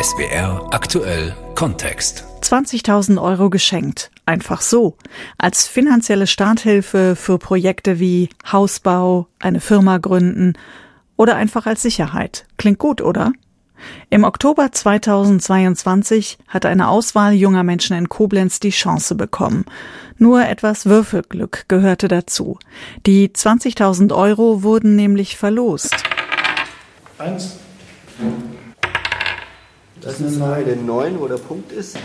SWR aktuell Kontext. 20.000 Euro geschenkt. Einfach so. Als finanzielle Starthilfe für Projekte wie Hausbau, eine Firma gründen oder einfach als Sicherheit. Klingt gut, oder? Im Oktober 2022 hat eine Auswahl junger Menschen in Koblenz die Chance bekommen. Nur etwas Würfelglück gehörte dazu. Die 20.000 Euro wurden nämlich verlost. Eins. Das ist eine Zahl, 9, wo der Punkt ist.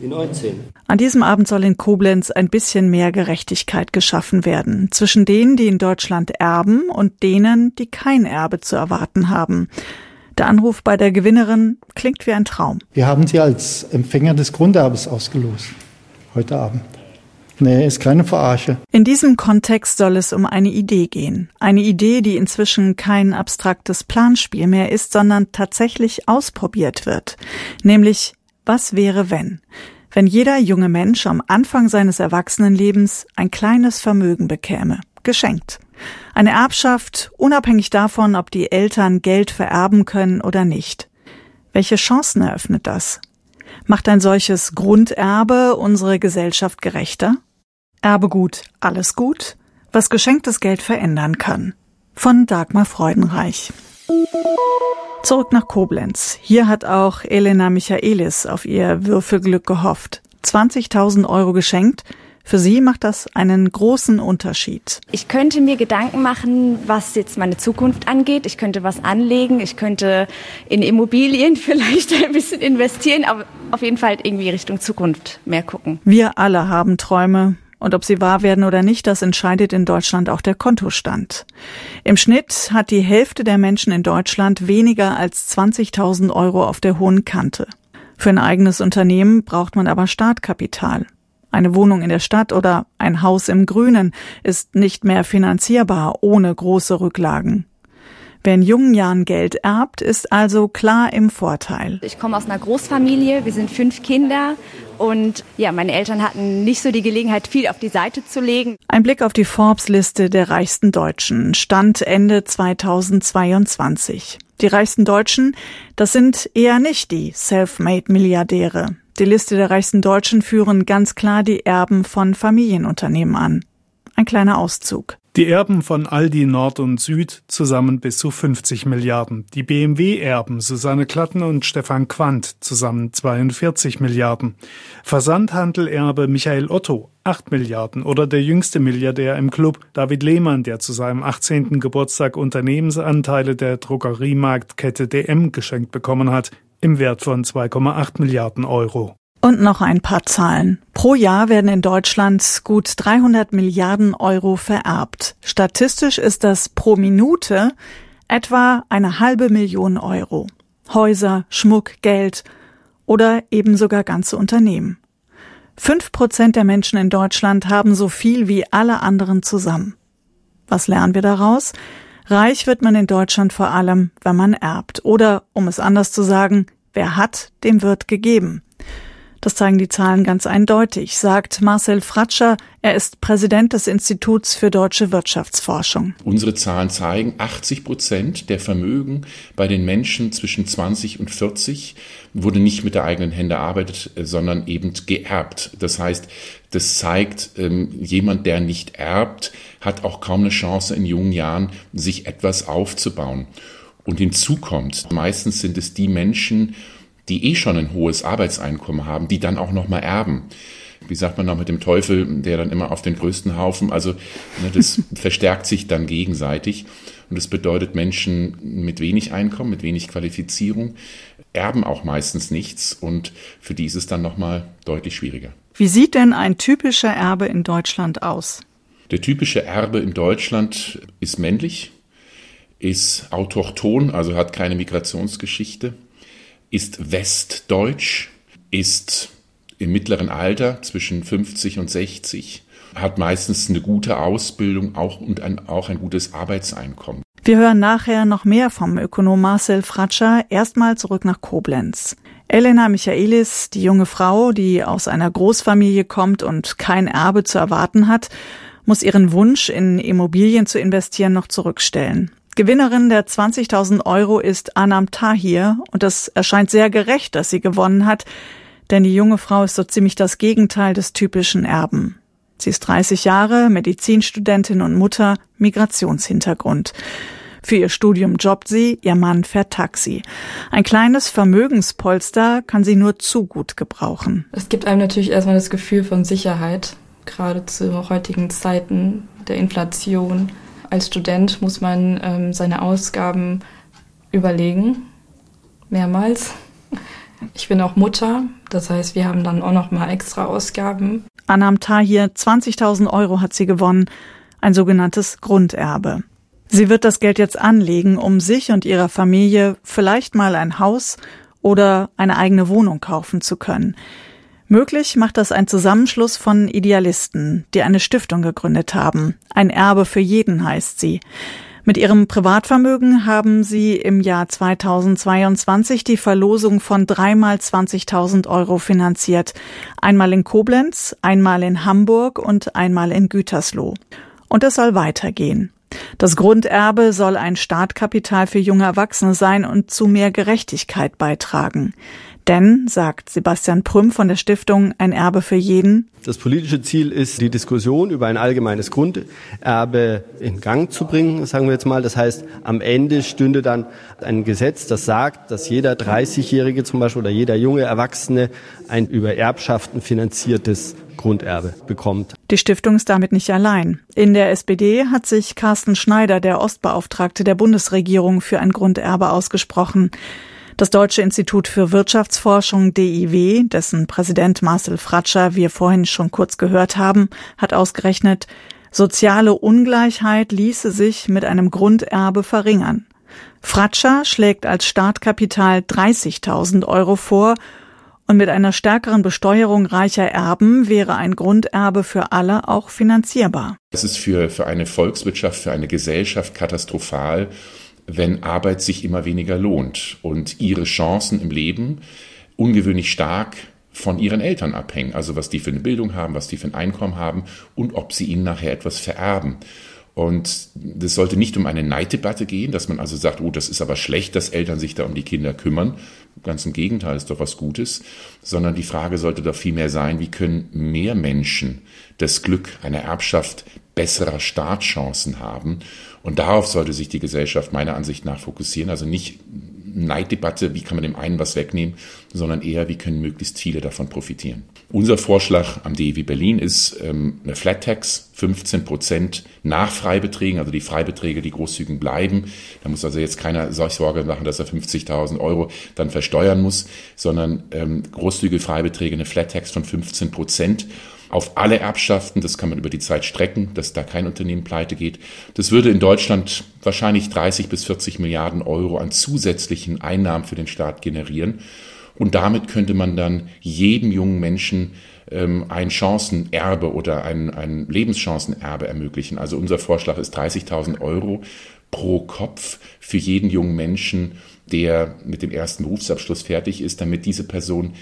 Die 19. An diesem Abend soll in Koblenz ein bisschen mehr Gerechtigkeit geschaffen werden zwischen denen, die in Deutschland erben und denen, die kein Erbe zu erwarten haben. Der Anruf bei der Gewinnerin klingt wie ein Traum. Wir haben sie als Empfänger des Grunderbes ausgelost. Heute Abend. Nee, ist keine Verarsche. In diesem Kontext soll es um eine Idee gehen. Eine Idee, die inzwischen kein abstraktes Planspiel mehr ist, sondern tatsächlich ausprobiert wird. Nämlich, was wäre wenn? Wenn jeder junge Mensch am Anfang seines Erwachsenenlebens ein kleines Vermögen bekäme. Geschenkt. Eine Erbschaft, unabhängig davon, ob die Eltern Geld vererben können oder nicht. Welche Chancen eröffnet das? Macht ein solches Grunderbe unsere Gesellschaft gerechter? Erbegut, alles gut, was geschenktes Geld verändern kann. Von Dagmar Freudenreich. Zurück nach Koblenz. Hier hat auch Elena Michaelis auf ihr Würfelglück gehofft. 20.000 Euro geschenkt. Für sie macht das einen großen Unterschied. Ich könnte mir Gedanken machen, was jetzt meine Zukunft angeht. Ich könnte was anlegen. Ich könnte in Immobilien vielleicht ein bisschen investieren, aber auf jeden Fall irgendwie Richtung Zukunft mehr gucken. Wir alle haben Träume. Und ob sie wahr werden oder nicht, das entscheidet in Deutschland auch der Kontostand. Im Schnitt hat die Hälfte der Menschen in Deutschland weniger als 20.000 Euro auf der hohen Kante. Für ein eigenes Unternehmen braucht man aber Startkapital. Eine Wohnung in der Stadt oder ein Haus im Grünen ist nicht mehr finanzierbar ohne große Rücklagen. Wer in jungen Jahren Geld erbt, ist also klar im Vorteil. Ich komme aus einer Großfamilie, wir sind fünf Kinder und ja, meine Eltern hatten nicht so die Gelegenheit, viel auf die Seite zu legen. Ein Blick auf die Forbes-Liste der reichsten Deutschen stand Ende 2022. Die reichsten Deutschen, das sind eher nicht die Self-Made-Milliardäre. Die Liste der reichsten Deutschen führen ganz klar die Erben von Familienunternehmen an. Ein kleiner Auszug. Die Erben von Aldi Nord und Süd zusammen bis zu 50 Milliarden. Die BMW-Erben Susanne Klatten und Stefan Quandt zusammen 42 Milliarden. Versandhandelerbe Michael Otto 8 Milliarden oder der jüngste Milliardär im Club David Lehmann, der zu seinem 18. Geburtstag Unternehmensanteile der Drogeriemarktkette DM geschenkt bekommen hat, im Wert von 2,8 Milliarden Euro. Und noch ein paar Zahlen. Pro Jahr werden in Deutschland gut 300 Milliarden Euro vererbt. Statistisch ist das pro Minute etwa eine halbe Million Euro. Häuser, Schmuck, Geld oder eben sogar ganze Unternehmen. Fünf Prozent der Menschen in Deutschland haben so viel wie alle anderen zusammen. Was lernen wir daraus? Reich wird man in Deutschland vor allem, wenn man erbt. Oder, um es anders zu sagen, wer hat, dem wird gegeben. Das zeigen die Zahlen ganz eindeutig, sagt Marcel Fratscher. Er ist Präsident des Instituts für deutsche Wirtschaftsforschung. Unsere Zahlen zeigen, 80 Prozent der Vermögen bei den Menschen zwischen 20 und 40 wurde nicht mit der eigenen Hände erarbeitet, sondern eben geerbt. Das heißt, das zeigt, ähm, jemand, der nicht erbt, hat auch kaum eine Chance in jungen Jahren, sich etwas aufzubauen. Und hinzu kommt, meistens sind es die Menschen, die eh schon ein hohes Arbeitseinkommen haben, die dann auch nochmal erben. Wie sagt man noch mit dem Teufel, der dann immer auf den größten Haufen, also ne, das verstärkt sich dann gegenseitig. Und das bedeutet, Menschen mit wenig Einkommen, mit wenig Qualifizierung erben auch meistens nichts und für die ist es dann nochmal deutlich schwieriger. Wie sieht denn ein typischer Erbe in Deutschland aus? Der typische Erbe in Deutschland ist männlich, ist autochton, also hat keine Migrationsgeschichte, ist westdeutsch, ist im mittleren Alter zwischen 50 und 60, hat meistens eine gute Ausbildung auch und ein, auch ein gutes Arbeitseinkommen. Wir hören nachher noch mehr vom Ökonom Marcel Fratscher. Erstmal zurück nach Koblenz. Elena Michaelis, die junge Frau, die aus einer Großfamilie kommt und kein Erbe zu erwarten hat, muss ihren Wunsch, in Immobilien zu investieren, noch zurückstellen. Gewinnerin der 20.000 Euro ist Anam Tahir und es erscheint sehr gerecht, dass sie gewonnen hat, denn die junge Frau ist so ziemlich das Gegenteil des typischen Erben. Sie ist 30 Jahre, Medizinstudentin und Mutter, Migrationshintergrund. Für ihr Studium jobbt sie, ihr Mann fährt Taxi. Ein kleines Vermögenspolster kann sie nur zu gut gebrauchen. Es gibt einem natürlich erstmal das Gefühl von Sicherheit, gerade zu heutigen Zeiten der Inflation. Als Student muss man ähm, seine Ausgaben überlegen, mehrmals. Ich bin auch Mutter, das heißt, wir haben dann auch noch mal extra Ausgaben. Anam Tahir, 20.000 Euro hat sie gewonnen, ein sogenanntes Grunderbe. Sie wird das Geld jetzt anlegen, um sich und ihrer Familie vielleicht mal ein Haus oder eine eigene Wohnung kaufen zu können. Möglich macht das ein Zusammenschluss von Idealisten, die eine Stiftung gegründet haben. Ein Erbe für jeden heißt sie. Mit ihrem Privatvermögen haben sie im Jahr 2022 die Verlosung von dreimal 20.000 Euro finanziert. Einmal in Koblenz, einmal in Hamburg und einmal in Gütersloh. Und es soll weitergehen. Das Grunderbe soll ein Startkapital für junge Erwachsene sein und zu mehr Gerechtigkeit beitragen. Denn, sagt Sebastian Prüm von der Stiftung Ein Erbe für jeden, das politische Ziel ist, die Diskussion über ein allgemeines Grunderbe in Gang zu bringen, sagen wir jetzt mal. Das heißt, am Ende stünde dann ein Gesetz, das sagt, dass jeder 30-Jährige zum Beispiel oder jeder junge Erwachsene ein über Erbschaften finanziertes Grunderbe bekommt. Die Stiftung ist damit nicht allein. In der SPD hat sich Carsten Schneider, der Ostbeauftragte der Bundesregierung, für ein Grunderbe ausgesprochen. Das Deutsche Institut für Wirtschaftsforschung DIW, dessen Präsident Marcel Fratscher wir vorhin schon kurz gehört haben, hat ausgerechnet, soziale Ungleichheit ließe sich mit einem Grunderbe verringern. Fratscher schlägt als Startkapital 30.000 Euro vor und mit einer stärkeren Besteuerung reicher Erben wäre ein Grunderbe für alle auch finanzierbar. Es ist für, für eine Volkswirtschaft, für eine Gesellschaft katastrophal, wenn Arbeit sich immer weniger lohnt und ihre Chancen im Leben ungewöhnlich stark von ihren Eltern abhängen. Also was die für eine Bildung haben, was die für ein Einkommen haben und ob sie ihnen nachher etwas vererben. Und das sollte nicht um eine Neiddebatte gehen, dass man also sagt, oh, das ist aber schlecht, dass Eltern sich da um die Kinder kümmern. Ganz im Gegenteil, ist doch was Gutes. Sondern die Frage sollte doch vielmehr sein, wie können mehr Menschen das Glück einer Erbschaft besserer Startchancen haben und darauf sollte sich die Gesellschaft meiner Ansicht nach fokussieren. Also nicht Neiddebatte, wie kann man dem einen was wegnehmen, sondern eher, wie können möglichst viele davon profitieren. Unser Vorschlag am DEW Berlin ist ähm, eine Flat Tax, 15 Prozent nach Freibeträgen, also die Freibeträge, die großzügig bleiben. Da muss also jetzt keiner Sorge machen, dass er 50.000 Euro dann versteuern muss, sondern ähm, großzügige Freibeträge, eine Flat Tax von 15 Prozent auf alle Erbschaften. Das kann man über die Zeit strecken, dass da kein Unternehmen pleite geht. Das würde in Deutschland wahrscheinlich 30 bis 40 Milliarden Euro an zusätzlichen Einnahmen für den Staat generieren. Und damit könnte man dann jedem jungen Menschen ähm, ein Chancenerbe oder ein, ein Lebenschancenerbe ermöglichen. Also unser Vorschlag ist 30.000 Euro pro Kopf für jeden jungen Menschen, der mit dem ersten Berufsabschluss fertig ist, damit diese Person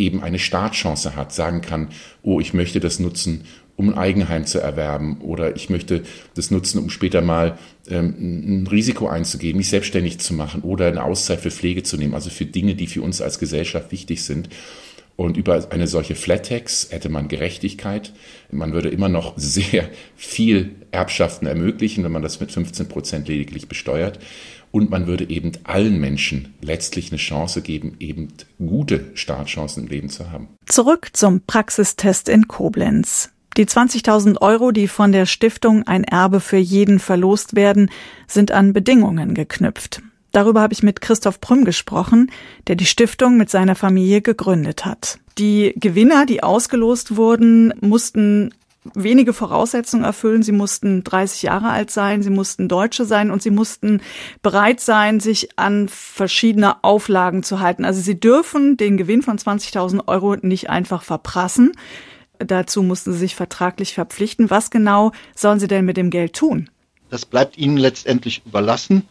eben eine Startchance hat, sagen kann, oh, ich möchte das nutzen, um ein Eigenheim zu erwerben oder ich möchte das nutzen, um später mal ähm, ein Risiko einzugehen, mich selbstständig zu machen oder eine Auszeit für Pflege zu nehmen, also für Dinge, die für uns als Gesellschaft wichtig sind. Und über eine solche Flat Tax hätte man Gerechtigkeit. Man würde immer noch sehr viel Erbschaften ermöglichen, wenn man das mit 15 Prozent lediglich besteuert und man würde eben allen Menschen letztlich eine Chance geben, eben gute Startchancen im Leben zu haben. Zurück zum Praxistest in Koblenz. Die 20.000 Euro, die von der Stiftung ein Erbe für jeden verlost werden, sind an Bedingungen geknüpft. Darüber habe ich mit Christoph Prüm gesprochen, der die Stiftung mit seiner Familie gegründet hat. Die Gewinner, die ausgelost wurden, mussten wenige Voraussetzungen erfüllen. Sie mussten 30 Jahre alt sein, sie mussten Deutsche sein und sie mussten bereit sein, sich an verschiedene Auflagen zu halten. Also sie dürfen den Gewinn von 20.000 Euro nicht einfach verprassen. Dazu mussten sie sich vertraglich verpflichten. Was genau sollen sie denn mit dem Geld tun? Das bleibt ihnen letztendlich überlassen.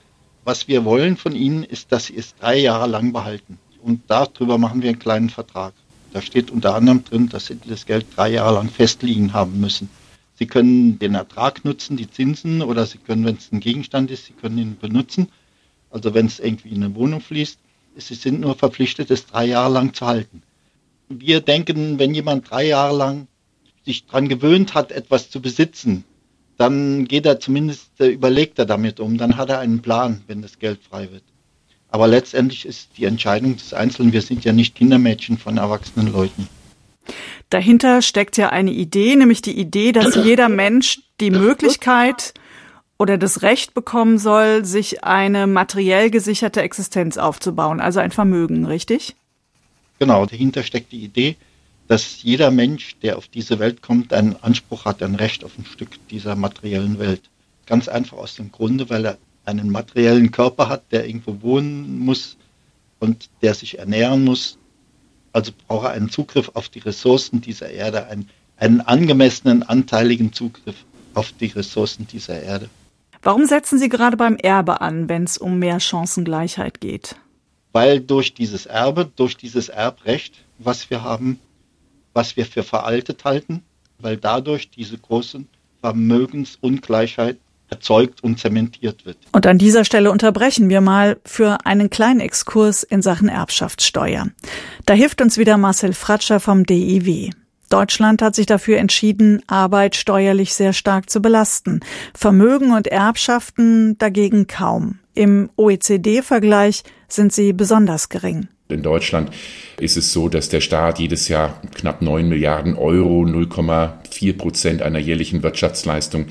Was wir wollen von ihnen ist, dass sie es drei Jahre lang behalten. Und darüber machen wir einen kleinen Vertrag. Da steht unter anderem drin, dass sie das Geld drei Jahre lang festliegen haben müssen. Sie können den Ertrag nutzen, die Zinsen, oder Sie können, wenn es ein Gegenstand ist, Sie können ihn benutzen. Also wenn es irgendwie in eine Wohnung fließt, Sie sind nur verpflichtet, es drei Jahre lang zu halten. Wir denken, wenn jemand drei Jahre lang sich daran gewöhnt hat, etwas zu besitzen, dann geht er zumindest, äh, überlegt er damit um, dann hat er einen Plan, wenn das Geld frei wird. Aber letztendlich ist die Entscheidung des Einzelnen, wir sind ja nicht Kindermädchen von erwachsenen Leuten. Dahinter steckt ja eine Idee, nämlich die Idee, dass jeder Mensch die Möglichkeit oder das Recht bekommen soll, sich eine materiell gesicherte Existenz aufzubauen, also ein Vermögen, richtig? Genau, dahinter steckt die Idee, dass jeder Mensch, der auf diese Welt kommt, einen Anspruch hat, ein Recht auf ein Stück dieser materiellen Welt. Ganz einfach aus dem Grunde, weil er einen materiellen Körper hat, der irgendwo wohnen muss und der sich ernähren muss. Also braucht er einen Zugriff auf die Ressourcen dieser Erde, einen, einen angemessenen, anteiligen Zugriff auf die Ressourcen dieser Erde. Warum setzen Sie gerade beim Erbe an, wenn es um mehr Chancengleichheit geht? Weil durch dieses Erbe, durch dieses Erbrecht, was wir haben, was wir für veraltet halten, weil dadurch diese große Vermögensungleichheit erzeugt und zementiert wird. Und an dieser Stelle unterbrechen wir mal für einen kleinen Exkurs in Sachen Erbschaftssteuer. Da hilft uns wieder Marcel Fratscher vom DIW. Deutschland hat sich dafür entschieden, Arbeit steuerlich sehr stark zu belasten, Vermögen und Erbschaften dagegen kaum. Im OECD-Vergleich sind sie besonders gering. In Deutschland ist es so, dass der Staat jedes Jahr knapp 9 Milliarden Euro, 0,4 Prozent einer jährlichen Wirtschaftsleistung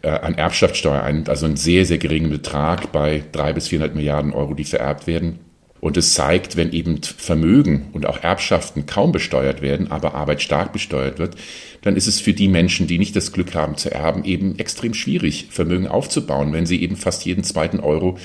äh, an Erbschaftssteuer einnimmt, also einen sehr, sehr geringen Betrag bei 300 bis 400 Milliarden Euro, die vererbt werden. Und es zeigt, wenn eben Vermögen und auch Erbschaften kaum besteuert werden, aber Arbeit stark besteuert wird, dann ist es für die Menschen, die nicht das Glück haben zu erben, eben extrem schwierig, Vermögen aufzubauen, wenn sie eben fast jeden zweiten Euro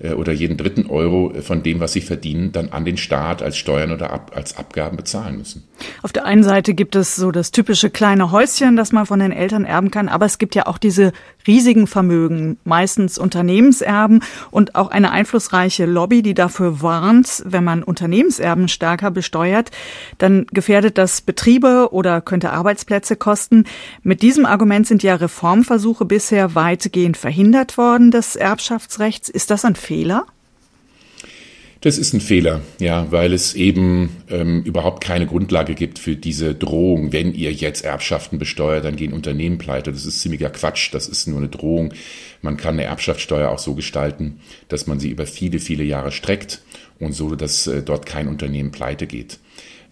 äh, oder jeden dritten Euro von dem, was sie verdienen, dann an den Staat als Steuern oder ab, als Abgaben bezahlen müssen. Auf der einen Seite gibt es so das typische kleine Häuschen, das man von den Eltern erben kann, aber es gibt ja auch diese riesigen Vermögen, meistens Unternehmenserben und auch eine einflussreiche Lobby, die dafür warnt, wenn man Unternehmenserben stärker besteuert, dann gefährdet das Betriebe oder könnte Arbeitsplätze kosten. Mit diesem Argument sind ja Reformversuche bisher weitgehend verhindert worden des Erbschaftsrechts. Ist das ein Fehler? Das ist ein Fehler, ja, weil es eben ähm, überhaupt keine Grundlage gibt für diese Drohung. Wenn ihr jetzt Erbschaften besteuert, dann gehen Unternehmen pleite. Das ist ziemlicher Quatsch. Das ist nur eine Drohung. Man kann eine Erbschaftssteuer auch so gestalten, dass man sie über viele, viele Jahre streckt und so, dass äh, dort kein Unternehmen pleite geht.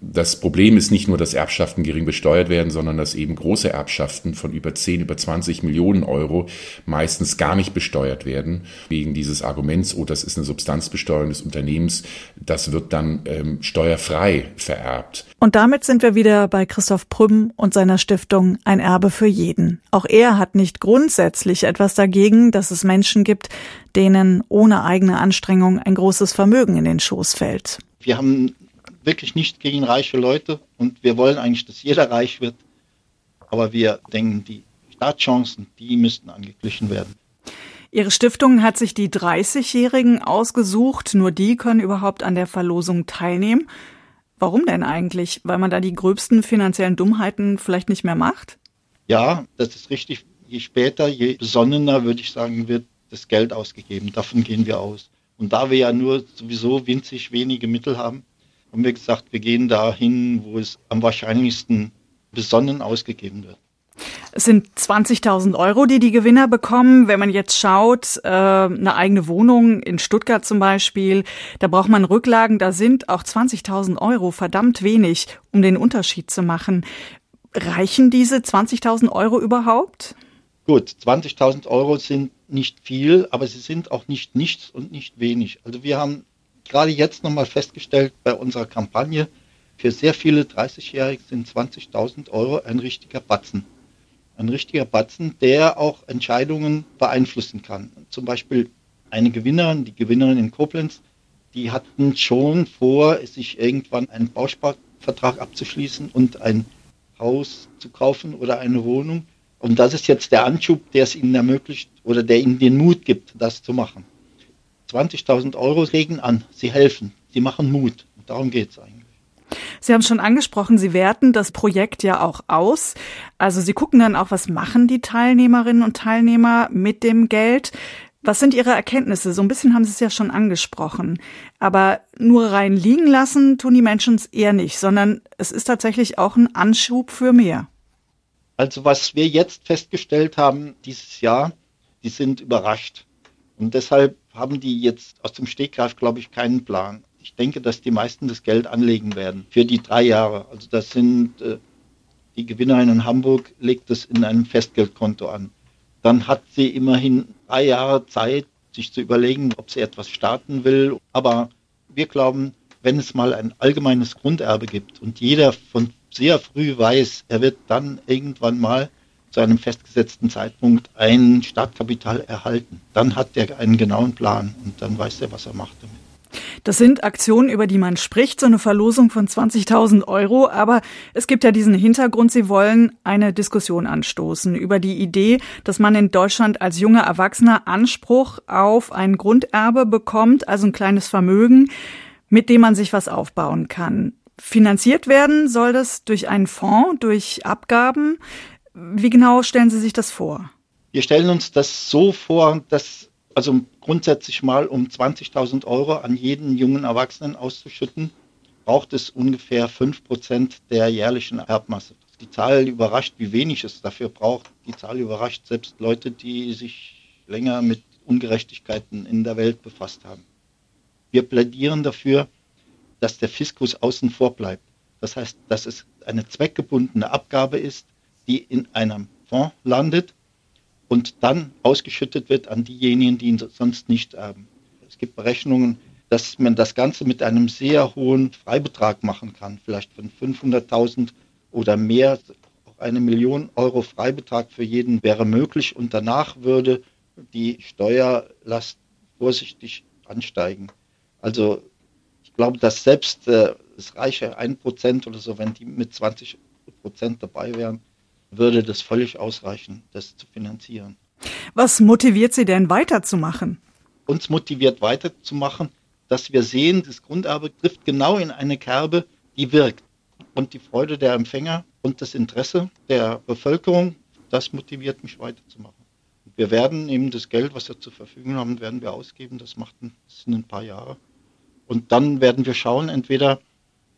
Das Problem ist nicht nur, dass Erbschaften gering besteuert werden, sondern dass eben große Erbschaften von über 10, über 20 Millionen Euro meistens gar nicht besteuert werden, wegen dieses Arguments, oh, das ist eine Substanzbesteuerung des Unternehmens, das wird dann ähm, steuerfrei vererbt. Und damit sind wir wieder bei Christoph Prüm und seiner Stiftung Ein Erbe für jeden. Auch er hat nicht grundsätzlich etwas dagegen, dass es Menschen gibt, denen ohne eigene Anstrengung ein großes Vermögen in den Schoß fällt. Wir haben wirklich nicht gegen reiche Leute und wir wollen eigentlich, dass jeder reich wird. Aber wir denken, die Startchancen, die müssten angeglichen werden. Ihre Stiftung hat sich die 30-Jährigen ausgesucht. Nur die können überhaupt an der Verlosung teilnehmen. Warum denn eigentlich? Weil man da die gröbsten finanziellen Dummheiten vielleicht nicht mehr macht? Ja, das ist richtig. Je später, je besonnener, würde ich sagen, wird das Geld ausgegeben. Davon gehen wir aus. Und da wir ja nur sowieso winzig wenige Mittel haben, haben wir gesagt, wir gehen dahin, wo es am wahrscheinlichsten besonnen ausgegeben wird. Es sind 20.000 Euro, die die Gewinner bekommen. Wenn man jetzt schaut, äh, eine eigene Wohnung in Stuttgart zum Beispiel, da braucht man Rücklagen. Da sind auch 20.000 Euro verdammt wenig, um den Unterschied zu machen. Reichen diese 20.000 Euro überhaupt? Gut, 20.000 Euro sind nicht viel, aber sie sind auch nicht nichts und nicht wenig. Also wir haben gerade jetzt nochmal festgestellt bei unserer Kampagne, für sehr viele 30-Jährige sind 20.000 Euro ein richtiger Batzen. Ein richtiger Batzen, der auch Entscheidungen beeinflussen kann. Zum Beispiel eine Gewinnerin, die Gewinnerin in Koblenz, die hatten schon vor, sich irgendwann einen Bausparvertrag abzuschließen und ein Haus zu kaufen oder eine Wohnung. Und das ist jetzt der Anschub, der es ihnen ermöglicht oder der ihnen den Mut gibt, das zu machen. 20.000 Euro regen an, sie helfen, sie machen Mut. Und darum geht es eigentlich. Sie haben schon angesprochen, Sie werten das Projekt ja auch aus. Also Sie gucken dann auch, was machen die Teilnehmerinnen und Teilnehmer mit dem Geld. Was sind Ihre Erkenntnisse? So ein bisschen haben Sie es ja schon angesprochen. Aber nur rein liegen lassen tun die Menschen es eher nicht, sondern es ist tatsächlich auch ein Anschub für mehr. Also was wir jetzt festgestellt haben dieses Jahr, die sind überrascht. Und deshalb haben die jetzt aus dem Stegreif, glaube ich, keinen Plan. Ich denke, dass die meisten das Geld anlegen werden für die drei Jahre. Also das sind äh, die Gewinnerin in Hamburg legt es in einem Festgeldkonto an dann hat sie immerhin drei Jahre Zeit, sich zu überlegen, ob sie etwas starten will. Aber wir glauben, wenn es mal ein allgemeines Grunderbe gibt und jeder von sehr früh weiß, er wird dann irgendwann mal zu einem festgesetzten Zeitpunkt ein Startkapital erhalten, dann hat er einen genauen Plan und dann weiß er, was er macht damit. Das sind Aktionen, über die man spricht, so eine Verlosung von 20.000 Euro. Aber es gibt ja diesen Hintergrund, Sie wollen eine Diskussion anstoßen über die Idee, dass man in Deutschland als junger Erwachsener Anspruch auf ein Grunderbe bekommt, also ein kleines Vermögen, mit dem man sich was aufbauen kann. Finanziert werden soll das durch einen Fonds, durch Abgaben. Wie genau stellen Sie sich das vor? Wir stellen uns das so vor, dass also grundsätzlich mal um 20.000 Euro an jeden jungen Erwachsenen auszuschütten, braucht es ungefähr 5% der jährlichen Erbmasse. Die Zahl überrascht, wie wenig es dafür braucht. Die Zahl überrascht selbst Leute, die sich länger mit Ungerechtigkeiten in der Welt befasst haben. Wir plädieren dafür, dass der Fiskus außen vor bleibt. Das heißt, dass es eine zweckgebundene Abgabe ist, die in einem Fonds landet und dann ausgeschüttet wird an diejenigen, die ihn sonst nicht erben. Es gibt Berechnungen, dass man das Ganze mit einem sehr hohen Freibetrag machen kann, vielleicht von 500.000 oder mehr. Auch eine Million Euro Freibetrag für jeden wäre möglich und danach würde die Steuerlast vorsichtig ansteigen. Also ich glaube, dass selbst äh, es reiche ein Prozent oder so, wenn die mit 20 Prozent dabei wären, würde das völlig ausreichen, das zu finanzieren. Was motiviert Sie denn weiterzumachen? Uns motiviert weiterzumachen, dass wir sehen, das Grunderbe trifft genau in eine Kerbe, die wirkt. Und die Freude der Empfänger und das Interesse der Bevölkerung, das motiviert mich weiterzumachen. Wir werden eben das Geld, was wir zur Verfügung haben, werden wir ausgeben. Das macht ein, das sind ein paar Jahre. Und dann werden wir schauen, entweder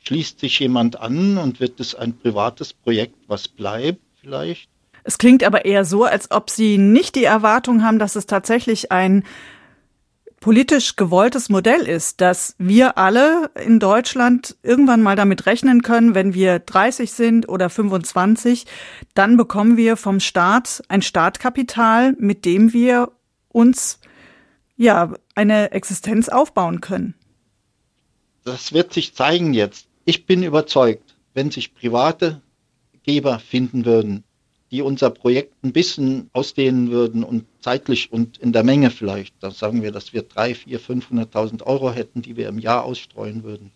schließt sich jemand an und wird es ein privates Projekt, was bleibt, vielleicht. Es klingt aber eher so, als ob Sie nicht die Erwartung haben, dass es tatsächlich ein politisch gewolltes Modell ist, dass wir alle in Deutschland irgendwann mal damit rechnen können, wenn wir 30 sind oder 25, dann bekommen wir vom Staat ein Startkapital, mit dem wir uns ja eine Existenz aufbauen können. Das wird sich zeigen jetzt. Ich bin überzeugt, wenn sich private Geber finden würden, die unser Projekt ein bisschen ausdehnen würden und zeitlich und in der Menge vielleicht, da sagen wir, dass wir drei, vier, 500.000 Euro hätten, die wir im Jahr ausstreuen würden,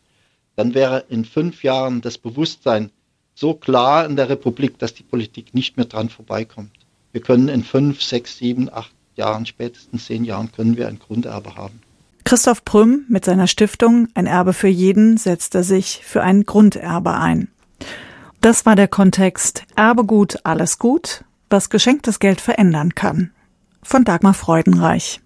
dann wäre in fünf Jahren das Bewusstsein so klar in der Republik, dass die Politik nicht mehr dran vorbeikommt. Wir können in fünf, sechs, sieben, acht Jahren, spätestens zehn Jahren, können wir ein Grunderbe haben. Christoph Prüm mit seiner Stiftung Ein Erbe für jeden setzt er sich für ein Grunderbe ein. Das war der Kontext Erbegut, alles gut, was geschenktes Geld verändern kann. Von Dagmar Freudenreich.